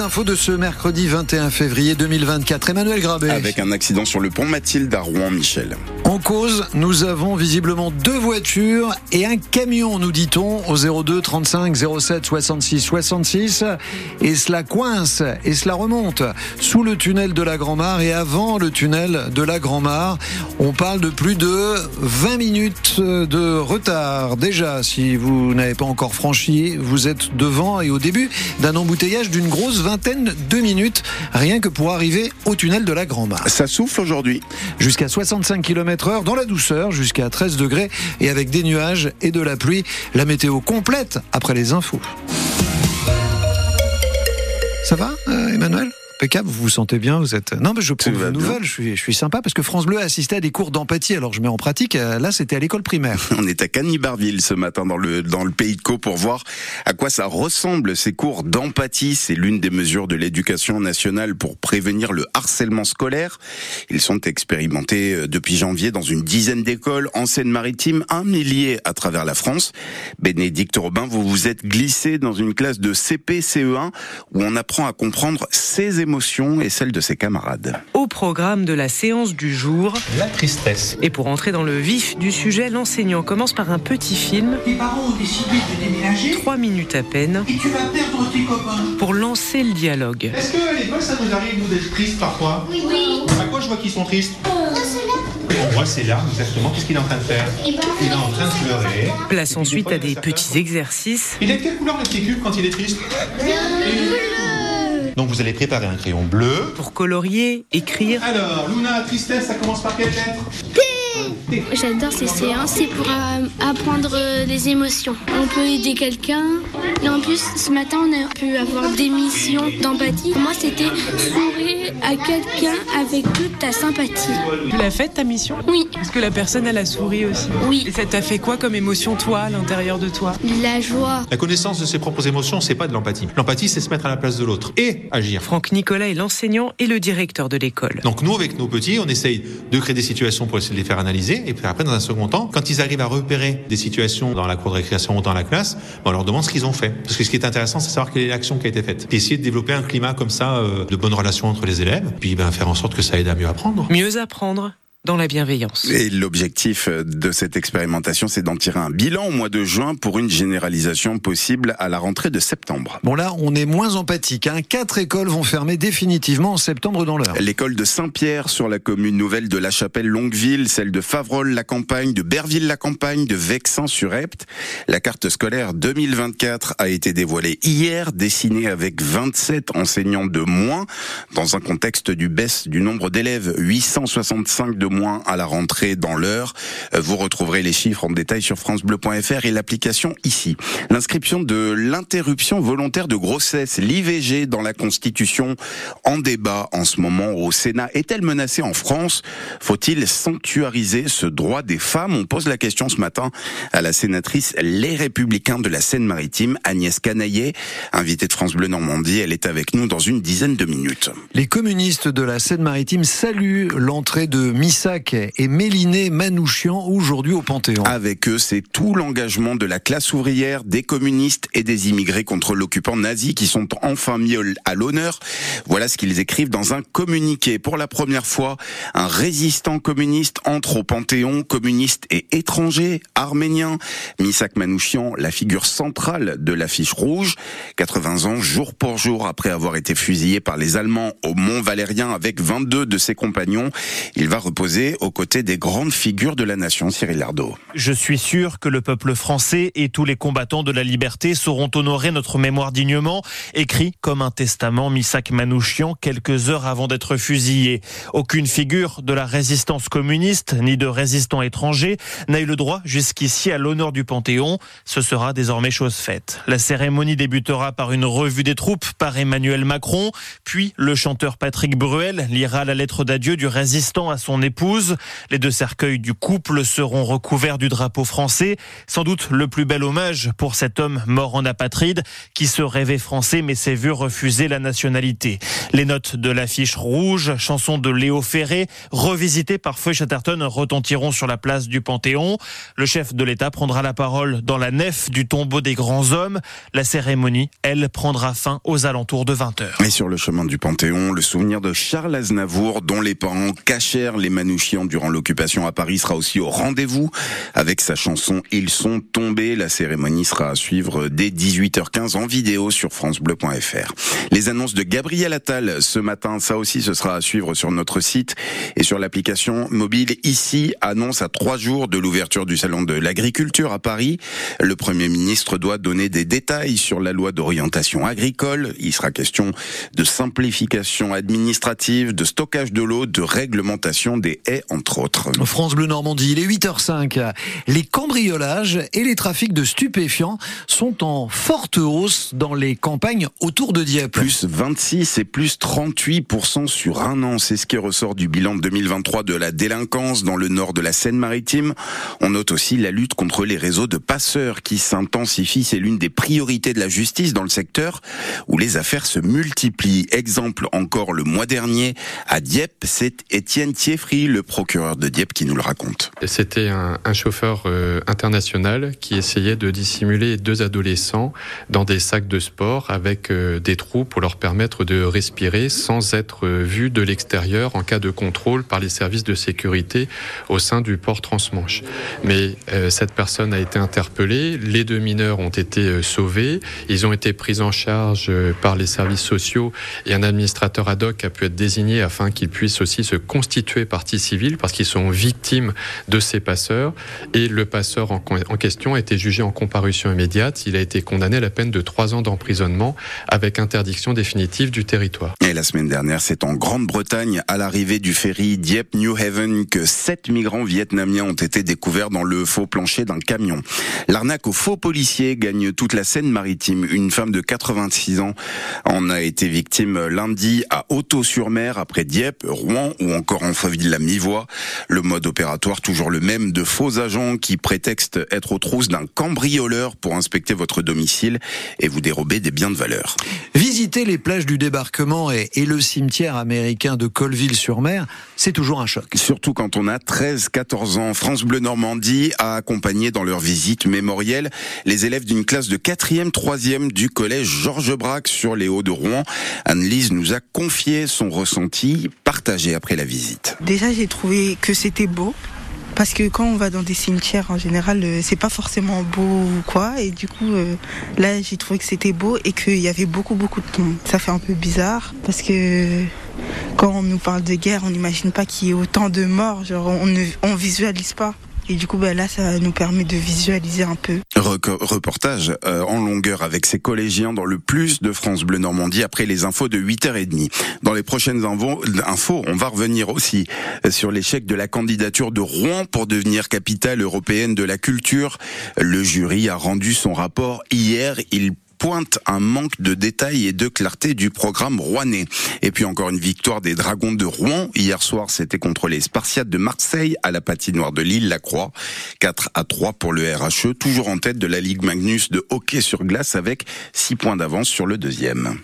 Infos de ce mercredi 21 février 2024. Emmanuel Grabé. Avec un accident sur le pont Mathilde à Rouen-Michel. En cause, nous avons visiblement deux voitures et un camion, nous dit-on, au 02 35 07 66 66. Et cela coince et cela remonte sous le tunnel de la Grand-Mare et avant le tunnel de la Grand-Mare. On parle de plus de 20 minutes de retard. Déjà, si vous n'avez pas encore franchi, vous êtes devant et au début d'un embouteillage d'une grosse vingtaine de minutes, rien que pour arriver au tunnel de la Grand-Mare. Ça souffle aujourd'hui. Jusqu'à 65 km dans la douceur, jusqu'à 13 degrés et avec des nuages et de la pluie. La météo complète après les infos. Ça va, euh, Emmanuel? Impeccable, vous vous sentez bien, vous êtes. Non, mais je prends une nouvelle, je suis, je suis sympa parce que France Bleu a assisté à des cours d'empathie. Alors je mets en pratique. Euh, là, c'était à l'école primaire. On est à Canibarville ce matin dans le dans le pays de Caux pour voir à quoi ça ressemble ces cours d'empathie. C'est l'une des mesures de l'éducation nationale pour prévenir le harcèlement scolaire. Ils sont expérimentés euh, depuis janvier dans une dizaine d'écoles en Seine-Maritime, un millier à travers la France. Bénédicte Robin, vous vous êtes glissé dans une classe de CP CE1 où on apprend à comprendre ses émotions et celle de ses camarades. Au programme de la séance du jour, la tristesse. Et pour entrer dans le vif du sujet, l'enseignant commence par un petit film. Tes parents ont décidé de déménager. Trois minutes à peine. Et tu vas perdre tes copains. Pour lancer le dialogue. Est-ce qu'à l'école, ça nous arrive, d'être tristes parfois? Oui. oui. À quoi je vois qu'ils sont tristes? On voit ses larmes, exactement. Qu'est-ce qu'il est en train de faire? Il est en train de pleurer. Place ensuite à des petits exercices. Il est de quelle couleur le petit cube quand il est triste? Donc vous allez préparer un crayon bleu. Pour colorier, écrire. Alors, Luna, tristesse, ça commence par quelle lettre? T J'adore ces séances, c'est pour euh, apprendre euh, les émotions. On peut aider quelqu'un. Et en plus, ce matin, on a pu avoir des missions d'empathie. Pour moi, c'était sourire à quelqu'un avec toute ta sympathie. Tu l'as faite ta mission? Oui. Est-ce que la personne, elle a souri aussi Oui. Et ça t'a fait quoi comme émotion, toi, à l'intérieur de toi? La joie. La connaissance de ses propres émotions, c'est pas de l'empathie. L'empathie, c'est se mettre à la place de l'autre et agir. Franck Nicolas est l'enseignant et le directeur de l'école. Donc nous, avec nos petits, on essaye de créer des situations pour essayer de les faire Et puis après, dans un second temps, quand ils arrivent à repérer des situations dans la cour de récréation ou dans la classe, on leur demande ce qu'ils ont fait. Parce que ce qui est intéressant, c'est savoir quelle est l'action qui a été faite. Puis essayer de développer un climat comme ça, euh, de bonnes relations entre les élèves. Puis ben, faire en sorte que ça aide à mieux apprendre. Mieux apprendre dans la bienveillance. Et l'objectif de cette expérimentation, c'est d'en tirer un bilan au mois de juin pour une généralisation possible à la rentrée de septembre. Bon là, on est moins empathique. Hein. Quatre écoles vont fermer définitivement en septembre dans l'heure. L'école de Saint-Pierre sur la commune nouvelle de La Chapelle-Longueville, celle de Favrol-la-Campagne, de Berville-la-Campagne, de Vexin-sur-Epte. La carte scolaire 2024 a été dévoilée hier, dessinée avec 27 enseignants de moins, dans un contexte du baisse du nombre d'élèves, 865 de moins à la rentrée dans l'heure. Vous retrouverez les chiffres en détail sur francebleu.fr et l'application ici. L'inscription de l'interruption volontaire de grossesse, l'IVG dans la Constitution, en débat en ce moment au Sénat. Est-elle menacée en France? Faut-il sanctuariser ce droit des femmes? On pose la question ce matin à la sénatrice Les Républicains de la Seine-Maritime, Agnès Canaillet, invitée de France Bleu Normandie. Elle est avec nous dans une dizaine de minutes. Les communistes de la Seine-Maritime saluent l'entrée de Missac et Méliné Manouchian aujourd'hui au Panthéon. Avec eux, c'est tout l'engagement de la classe ouvrière, des communistes et des immigrés contre l'occupant nazi qui sont enfin mis à l'honneur. Voilà ce qu'ils écrivent dans un communiqué. Pour la première fois, un résistant communiste entre au Panthéon, communiste et étranger, arménien. Misak Manouchian, la figure centrale de l'affiche rouge. 80 ans, jour pour jour, après avoir été fusillé par les Allemands au Mont Valérien avec 22 de ses compagnons. Il va reposer aux côtés des grandes figures de la nation, Cyril Ardo. Je suis sûr que le peuple français et tous les combattants de la liberté sauront honorer notre mémoire dignement, écrit comme un testament Misak Manouchian quelques heures avant d'être fusillé. Aucune figure de la résistance communiste ni de résistant étranger n'a eu le droit jusqu'ici à l'honneur du Panthéon. Ce sera désormais chose faite. La cérémonie débutera par une revue des troupes par Emmanuel Macron, puis le chanteur Patrick Bruel lira la lettre d'adieu du résistant à son époux Les deux cercueils du couple seront recouverts du drapeau français. Sans doute le plus bel hommage pour cet homme mort en apatride qui se rêvait français mais s'est vu refuser la nationalité. Les notes de l'affiche rouge, chanson de Léo Ferré, revisitée par Feu Chatterton, retentiront sur la place du Panthéon. Le chef de l'État prendra la parole dans la nef du tombeau des grands hommes. La cérémonie, elle, prendra fin aux alentours de 20h. Et sur le chemin du Panthéon, le souvenir de Charles Aznavour, dont les parents cachèrent les Manouchians durant l'occupation à Paris, sera aussi au rendez-vous avec sa chanson Ils sont tombés. La cérémonie sera à suivre dès 18h15 en vidéo sur francebleu.fr. Les annonces de Gabriel Attal ce matin, ça aussi ce sera à suivre sur notre site et sur l'application mobile. Ici, annonce à trois jours de l'ouverture du salon de l'agriculture à Paris. Le Premier ministre doit donner des détails sur la loi d'orientation agricole. Il sera question de simplification administrative, de stockage de l'eau, de réglementation des haies, entre autres. France Bleu Normandie, il est 8h05. Les cambriolages et les trafics de stupéfiants sont en forte hausse dans les campagnes autour de Dieppe. Plus 26 et plus 38% sur un an. C'est ce qui ressort du bilan de 2023 de la délinquance dans le nord de la Seine-Maritime. On note aussi la lutte contre les réseaux de passeurs qui s'intensifient. C'est l'une des priorités de la justice dans le secteur où les affaires se multiplient. Exemple encore le mois dernier à Dieppe, c'est Étienne Thieffry, le procureur de Dieppe, qui nous le raconte. C'était un, chauffeur euh, international qui essayait de dissimuler deux adolescents dans des sacs de sport avec euh, des trous pour leur permettre de respirer sans être euh, vus de l'extérieur en cas de contrôle par les services de sécurité au sein du port transmanche. Mais cette personne a été interpellée, les deux mineurs ont été sauvés, ils ont été pris en charge par les services sociaux et un administrateur ad hoc a pu être désigné afin qu'ils puissent aussi se constituer partie civile parce qu'ils sont victimes de ces passeurs et le passeur en, en question a été jugé en comparution immédiate, il a été condamné à la peine de trois ans d'emprisonnement avec interdiction définitive du territoire. Et la semaine dernière, c'est en Grande-Bretagne, à l'arrivée du ferry Dieppe-New Haven, que sept migrants vietnamiens ont été découverts dans le faux plancher d'un camion. L'arnaque aux faux policiers gagne toute la Seine-Maritime. Une femme de 86 ans en a été victime lundi à Auto-sur-Mer, après Dieppe, Rouen ou encore en la mi-voix. Le mode opératoire toujours le même de faux agents qui prétextent être aux trousses d'un cambrioleur pour inspecter votre domicile et vous dérober des biens de valeur. Visiter les plages du débarquement et, et le cimetière américain de Colville-sur-Mer, c'est toujours un choc. Surtout quand on a 13-14 ans. France Bleu Normandie a accompagné dans leur visite mémorielle les élèves d'une classe de 4e, 3e du collège Georges Braque sur les Hauts de Rouen. Anne-Lise nous a confié son ressenti après la visite. Déjà, j'ai trouvé que c'était beau. Parce que quand on va dans des cimetières, en général, euh, c'est pas forcément beau ou quoi. Et du coup, euh, là, j'ai trouvé que c'était beau et qu'il y avait beaucoup, beaucoup de monde. Ça fait un peu bizarre parce que quand on nous parle de guerre, on n'imagine pas qu'il y ait autant de morts. Genre, on ne on visualise pas. Et du coup, bah là, ça nous permet de visualiser un peu. Reportage euh, en longueur avec ces collégiens dans le plus de France Bleu Normandie après les infos de 8h30. Dans les prochaines infos, on va revenir aussi sur l'échec de la candidature de Rouen pour devenir capitale européenne de la culture. Le jury a rendu son rapport hier. Il pointe un manque de détails et de clarté du programme rouennais. Et puis encore une victoire des Dragons de Rouen. Hier soir, c'était contre les Spartiates de Marseille à la patinoire de l'île La Croix. 4 à 3 pour le RHE, toujours en tête de la Ligue Magnus de hockey sur glace avec 6 points d'avance sur le deuxième.